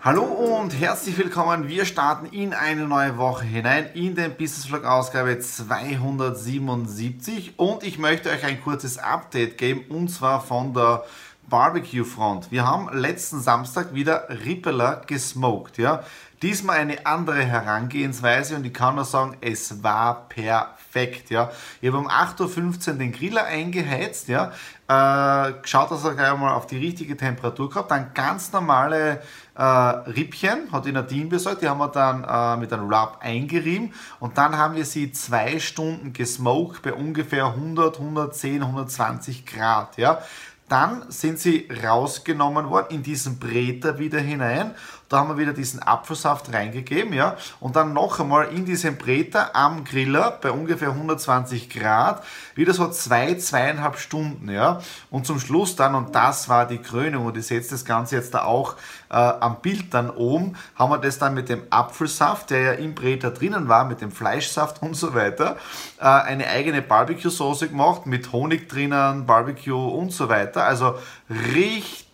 Hallo und herzlich willkommen. Wir starten in eine neue Woche hinein in den Business Vlog Ausgabe 277 und ich möchte euch ein kurzes Update geben und zwar von der Barbecue Front. Wir haben letzten Samstag wieder Rippeler gesmoked, ja. Diesmal eine andere Herangehensweise und ich kann nur sagen, es war perfekt, ja. Ich habe um 8.15 Uhr den Griller eingeheizt, ja. Äh, geschaut, dass er gleich mal auf die richtige Temperatur kommt, dann ganz normale äh, Rippchen, hat die Nadine besorgt, die haben wir dann äh, mit einem Rub eingerieben und dann haben wir sie zwei Stunden gesmoked bei ungefähr 100, 110, 120 Grad. Ja. Dann sind sie rausgenommen worden in diesen Breter wieder hinein. Da haben wir wieder diesen Apfelsaft reingegeben, ja. Und dann noch einmal in diesen Breter am Griller bei ungefähr 120 Grad. Wieder so zwei, zweieinhalb Stunden, ja. Und zum Schluss dann, und das war die Krönung, und ich sehe das Ganze jetzt da auch äh, am Bild dann oben, haben wir das dann mit dem Apfelsaft, der ja im Breter drinnen war, mit dem Fleischsaft und so weiter, äh, eine eigene Barbecue-Soße gemacht, mit Honig drinnen, Barbecue und so weiter. Also richtig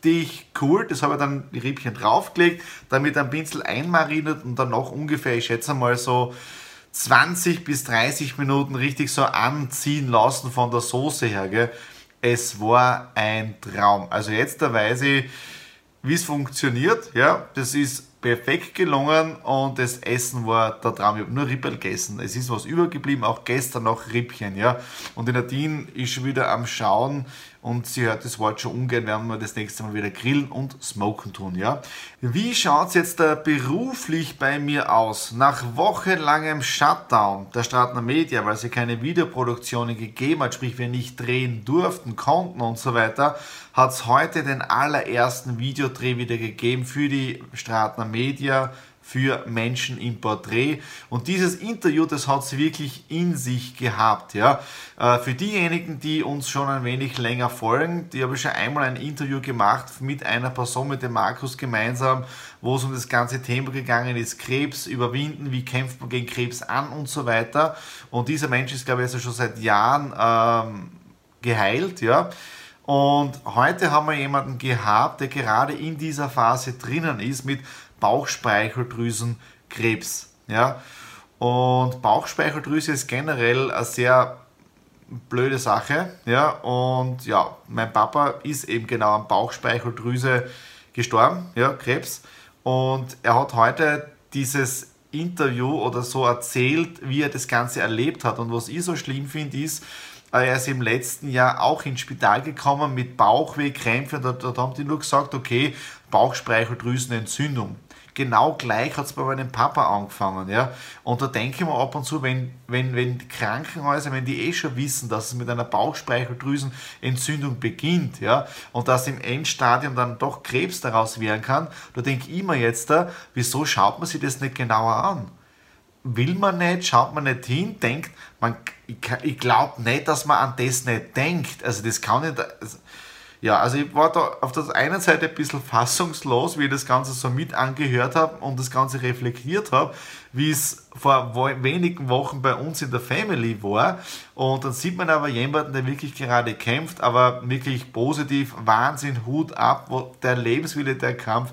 cool. Das habe ich dann die Riebchen draufgelegt, damit ein Pinsel einmariniert und dann noch ungefähr, ich schätze mal so 20 bis 30 Minuten richtig so anziehen lassen von der Soße her. Gell. Es war ein Traum. Also jetzt da weiß ich, wie es funktioniert. Ja, das ist perfekt gelungen und das Essen war der Traum. Ich habe nur Rippel gegessen. Es ist was übergeblieben, auch gestern noch Rippchen. Ja. Und die Nadine ist schon wieder am Schauen, und sie hört das Wort schon ungern, werden wir das nächste Mal wieder grillen und smoken tun. Ja? Wie schaut es jetzt da beruflich bei mir aus? Nach wochenlangem Shutdown der Stratner Media, weil sie keine Videoproduktionen gegeben hat, sprich wir nicht drehen durften, konnten und so weiter, hat es heute den allerersten Videodreh wieder gegeben für die Stratner Media für Menschen im Porträt. Und dieses Interview, das hat sie wirklich in sich gehabt. Ja. Äh, für diejenigen, die uns schon ein wenig länger folgen, die habe ich schon einmal ein Interview gemacht mit einer Person, mit dem Markus gemeinsam, wo es um das ganze Thema gegangen ist, Krebs überwinden, wie kämpft man gegen Krebs an und so weiter. Und dieser Mensch ist, glaube ich, also schon seit Jahren ähm, geheilt. Ja. Und heute haben wir jemanden gehabt, der gerade in dieser Phase drinnen ist mit Bauchspeicheldrüsenkrebs. Ja? Und Bauchspeicheldrüse ist generell eine sehr blöde Sache. Ja? Und ja, mein Papa ist eben genau an Bauchspeicheldrüse gestorben, ja, Krebs. Und er hat heute dieses Interview oder so erzählt, wie er das Ganze erlebt hat. Und was ich so schlimm finde, ist, er ist im letzten Jahr auch ins Spital gekommen mit Bauchweh, Krämpfe. Da, da haben die nur gesagt, okay, Bauchspeicheldrüsenentzündung genau gleich hat es bei meinem Papa angefangen. Ja? Und da denke ich mir ab und zu, wenn, wenn, wenn die Krankenhäuser, wenn die eh schon wissen, dass es mit einer Bauchspeicheldrüsenentzündung beginnt ja? und dass im Endstadium dann doch Krebs daraus werden kann, da denke ich mir jetzt, da, wieso schaut man sich das nicht genauer an? Will man nicht, schaut man nicht hin, denkt, man, ich, ich glaube nicht, dass man an das nicht denkt. Also das kann nicht. Also, ja, also ich war da auf der einen Seite ein bisschen fassungslos, wie ich das Ganze so mit angehört habe und das Ganze reflektiert habe, wie es vor wenigen Wochen bei uns in der Family war. Und dann sieht man aber jemanden, der wirklich gerade kämpft, aber wirklich positiv, Wahnsinn, Hut ab, wo der Lebenswille, der Kampf,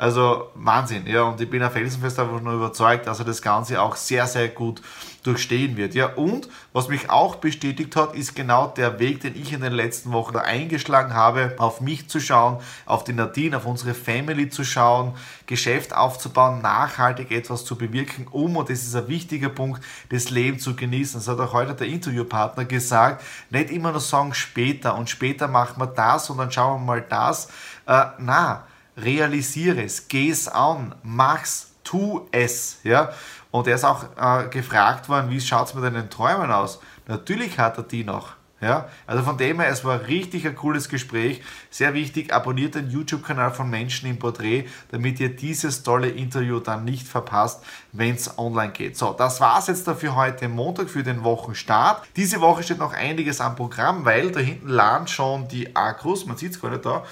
also Wahnsinn, ja, und ich bin auf felsenfest einfach nur überzeugt, dass er das Ganze auch sehr, sehr gut durchstehen wird. Ja, und was mich auch bestätigt hat, ist genau der Weg, den ich in den letzten Wochen eingeschlagen habe, auf mich zu schauen, auf die Nadine, auf unsere Family zu schauen, Geschäft aufzubauen, nachhaltig etwas zu bewirken, um, und das ist ein wichtiger Punkt, das Leben zu genießen. Das hat auch heute der Interviewpartner gesagt, nicht immer nur sagen später und später machen wir das und dann schauen wir mal das. Äh, na, realisiere es, geh es an, mach's, tu es. Ja? Und er ist auch äh, gefragt worden, wie schaut es mit deinen Träumen aus? Natürlich hat er die noch. Ja, also von dem her, es war richtig ein cooles Gespräch. Sehr wichtig, abonniert den YouTube-Kanal von Menschen im Porträt, damit ihr dieses tolle Interview dann nicht verpasst, wenn es online geht. So, das war es jetzt dafür heute Montag für den Wochenstart. Diese Woche steht noch einiges am Programm, weil da hinten laden schon die Akkus, man sieht es gerade da,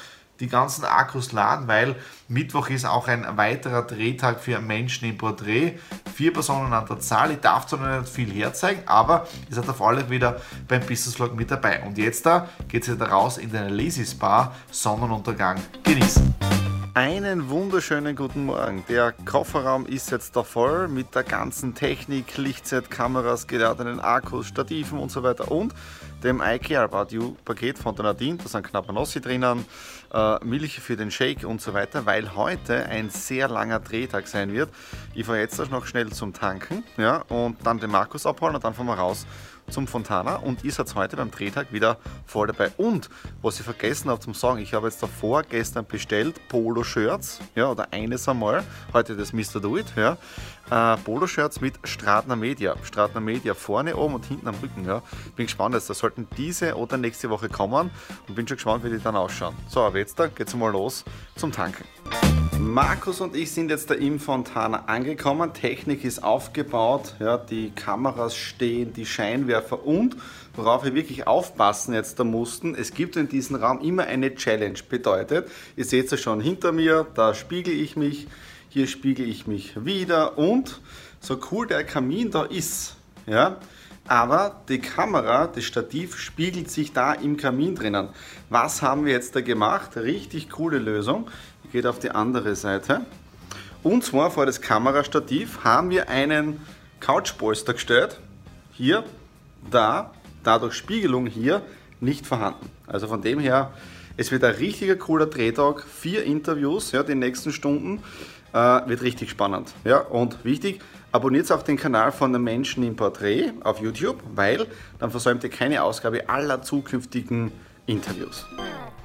die ganzen Akkus laden, weil Mittwoch ist auch ein weiterer Drehtag für Menschen im Porträt. Vier Personen an der Zahl. Ich darf zwar nicht viel herzeigen, aber ihr seid auf alle wieder beim Business Vlog mit dabei. Und jetzt da geht es wieder raus in den Lazy Spa. Sonnenuntergang genießen. Einen wunderschönen guten Morgen. Der Kofferraum ist jetzt da voll mit der ganzen Technik, Lichtset, Kameras, geladenen Akkus, Stativen und so weiter und dem iCare About You Paket von der Nadine. Da sind knappe Nossi drinnen, äh, Milch für den Shake und so weiter, weil heute ein sehr langer Drehtag sein wird. Ich fahre jetzt noch schnell zum Tanken ja, und dann den Markus abholen und dann fahren wir raus zum Fontana und ihr seid heute beim Drehtag wieder voll dabei. Und was ich vergessen habe zum Sagen, ich habe jetzt davor gestern bestellt Polo-Shirts, ja, oder eines einmal, heute das Mr. Do It, ja, äh, Polo-Shirts mit Stratner Media. Stratner Media vorne oben und hinten am Rücken, ja. Bin gespannt, da sollten diese oder nächste Woche kommen und bin schon gespannt, wie die dann ausschauen. So, aber jetzt da geht's mal los zum Tanken. Markus und ich sind jetzt da im Fontana angekommen. Technik ist aufgebaut, ja, die Kameras stehen, die Scheinwerfer und worauf wir wirklich aufpassen jetzt da mussten, es gibt in diesem Raum immer eine Challenge. Bedeutet, ihr seht es schon hinter mir, da spiegel ich mich, hier spiegel ich mich wieder und so cool der Kamin da ist, ja, aber die Kamera, das Stativ spiegelt sich da im Kamin drinnen. Was haben wir jetzt da gemacht? Richtig coole Lösung geht auf die andere Seite. Und zwar vor das Kamerastativ haben wir einen Couchpolster gestellt. Hier, da, dadurch Spiegelung hier nicht vorhanden. Also von dem her, es wird ein richtiger cooler Drehtag. Vier Interviews, ja, die nächsten Stunden. Äh, wird richtig spannend. Ja, und wichtig, abonniert auch den Kanal von den Menschen im Porträt auf YouTube, weil dann versäumt ihr keine Ausgabe aller zukünftigen Interviews.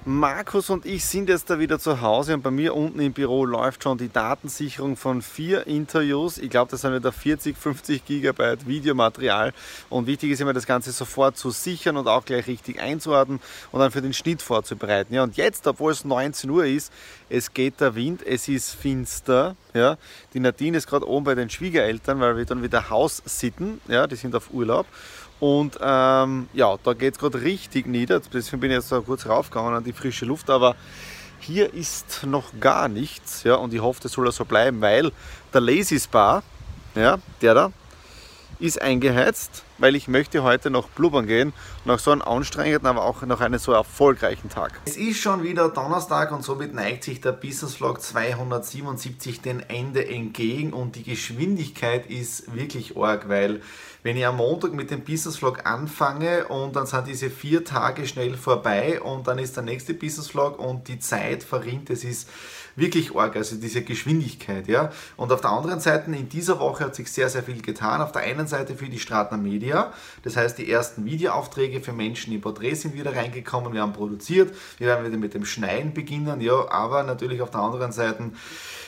Markus und ich sind jetzt da wieder zu Hause und bei mir unten im Büro läuft schon die Datensicherung von vier Interviews. Ich glaube, das sind wieder 40, 50 Gigabyte Videomaterial und wichtig ist immer das Ganze sofort zu sichern und auch gleich richtig einzuordnen und dann für den Schnitt vorzubereiten. Ja, und jetzt, obwohl es 19 Uhr ist, es geht der Wind, es ist finster. Ja, die Nadine ist gerade oben bei den Schwiegereltern, weil wir dann wieder Haus sitten. Ja, die sind auf Urlaub. Und ähm, ja, da geht es gerade richtig nieder. Deswegen bin ich jetzt so kurz raufgegangen an die frische Luft. Aber hier ist noch gar nichts. Ja, und ich hoffe, das soll so bleiben, weil der Lazy Spa, ja, der da, ist eingeheizt, weil ich möchte heute noch blubbern gehen, nach so einem anstrengenden, aber auch nach einem so erfolgreichen Tag. Es ist schon wieder Donnerstag und somit neigt sich der Business Vlog 277 dem Ende entgegen und die Geschwindigkeit ist wirklich arg, weil wenn ich am Montag mit dem Business Vlog anfange und dann sind diese vier Tage schnell vorbei und dann ist der nächste Business Vlog und die Zeit verrinnt, es ist wirklich arg, also diese Geschwindigkeit, ja. Und auf der anderen Seite, in dieser Woche hat sich sehr, sehr viel getan. Auf der einen Seite für die Stratner Media, das heißt, die ersten Videoaufträge für Menschen im Porträt sind wieder reingekommen, wir haben produziert, wir werden wieder mit dem Schneiden beginnen, ja, aber natürlich auf der anderen Seite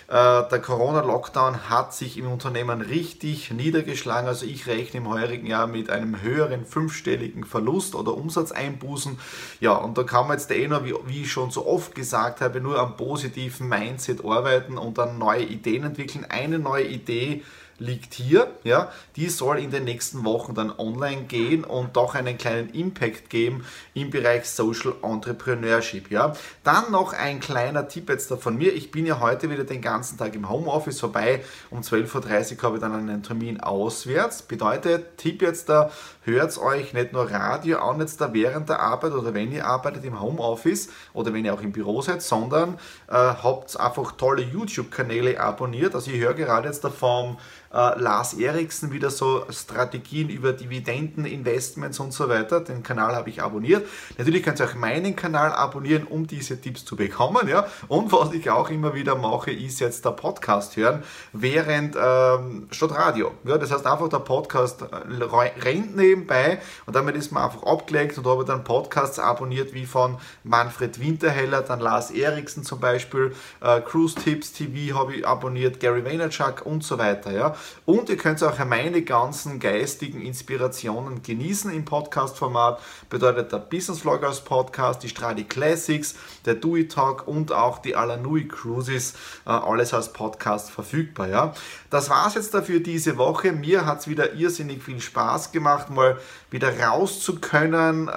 äh, der Corona-Lockdown hat sich im Unternehmen richtig niedergeschlagen. Also ich rechne im heurigen Jahr mit einem höheren fünfstelligen Verlust oder Umsatzeinbußen. Ja, und da kann man jetzt eh noch, wie, wie ich schon so oft gesagt habe, nur am positiven Mindset arbeiten und dann neue Ideen entwickeln. Eine neue Idee liegt hier. Ja, die soll in den nächsten Wochen dann online gehen und doch einen kleinen Impact geben im Bereich Social Entrepreneurship. Ja, dann noch ein kleiner Tipp jetzt da von mir. Ich bin ja heute wieder den ganzen Tag im Homeoffice vorbei. Um 12.30 Uhr habe ich dann einen Termin auswärts. Bedeutet, Tipp jetzt da, hört euch nicht nur Radio an jetzt da während der Arbeit oder wenn ihr arbeitet im Homeoffice oder wenn ihr auch im Büro seid, sondern äh, habt einfach tolle YouTube-Kanäle abonniert. Also ich höre gerade jetzt da vom äh, Lars Eriksen wieder so Strategien über Dividenden, Investments und so weiter. Den Kanal habe ich abonniert. Natürlich könnt ihr auch meinen Kanal abonnieren, um diese Tipps zu bekommen. Ja? Und was ich auch immer wieder mache, ist jetzt der Podcast hören, während ähm, statt Radio. Ja? Das heißt einfach der Podcast äh, rennt nebenbei und damit ist man einfach abgelegt und habe dann Podcasts abonniert wie von Manfred Winterheller, dann Lars Eriksen zum Beispiel, äh, Cruise Tips TV habe ich abonniert, Gary Vaynerchuk und so weiter. Ja? Und ihr könnt auch meine ganzen geistigen Inspirationen genießen im Podcast-Format. Bedeutet der Business Vloggers Podcast, die Stradi Classics, der Dewey Talk und auch die Alanui Cruises, äh, alles als Podcast verfügbar. Ja? Das war es jetzt dafür diese Woche. Mir hat es wieder irrsinnig viel Spaß gemacht, mal wieder raus zu können, äh,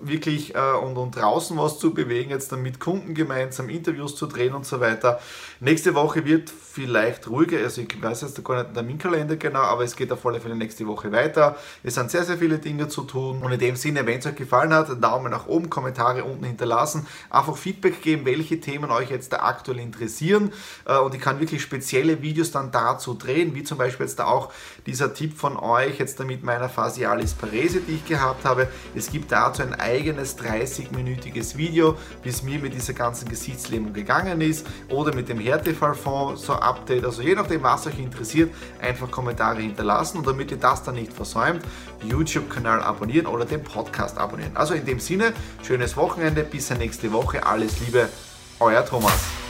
wirklich äh, und, und draußen was zu bewegen, jetzt dann mit Kunden gemeinsam Interviews zu drehen und so weiter. Nächste Woche wird vielleicht ruhiger, also ich weiß jetzt gar nicht der Terminkalender genau, aber es geht auf alle Fälle nächste Woche weiter. Es sind sehr, sehr viele Dinge zu tun und in dem Sinne, wenn es euch gefallen hat, Daumen nach oben, Kommentare unten hinterlassen, einfach Feedback geben, welche Themen euch jetzt da aktuell interessieren äh, und ich kann wirklich spezielle Videos dann dazu drehen, wie zum Beispiel jetzt da auch dieser Tipp von euch jetzt da mit meiner Facialis Parese, die ich gehabt habe. Es gibt dazu ein eigenes 30-minütiges Video, wie es mir mit dieser ganzen Gesichtslähmung gegangen ist oder mit dem Härtefallfonds, so Update. Also je nachdem, was euch interessiert, einfach Kommentare hinterlassen und damit ihr das dann nicht versäumt, YouTube-Kanal abonnieren oder den Podcast abonnieren. Also in dem Sinne, schönes Wochenende, bis nächste Woche, alles Liebe, euer Thomas.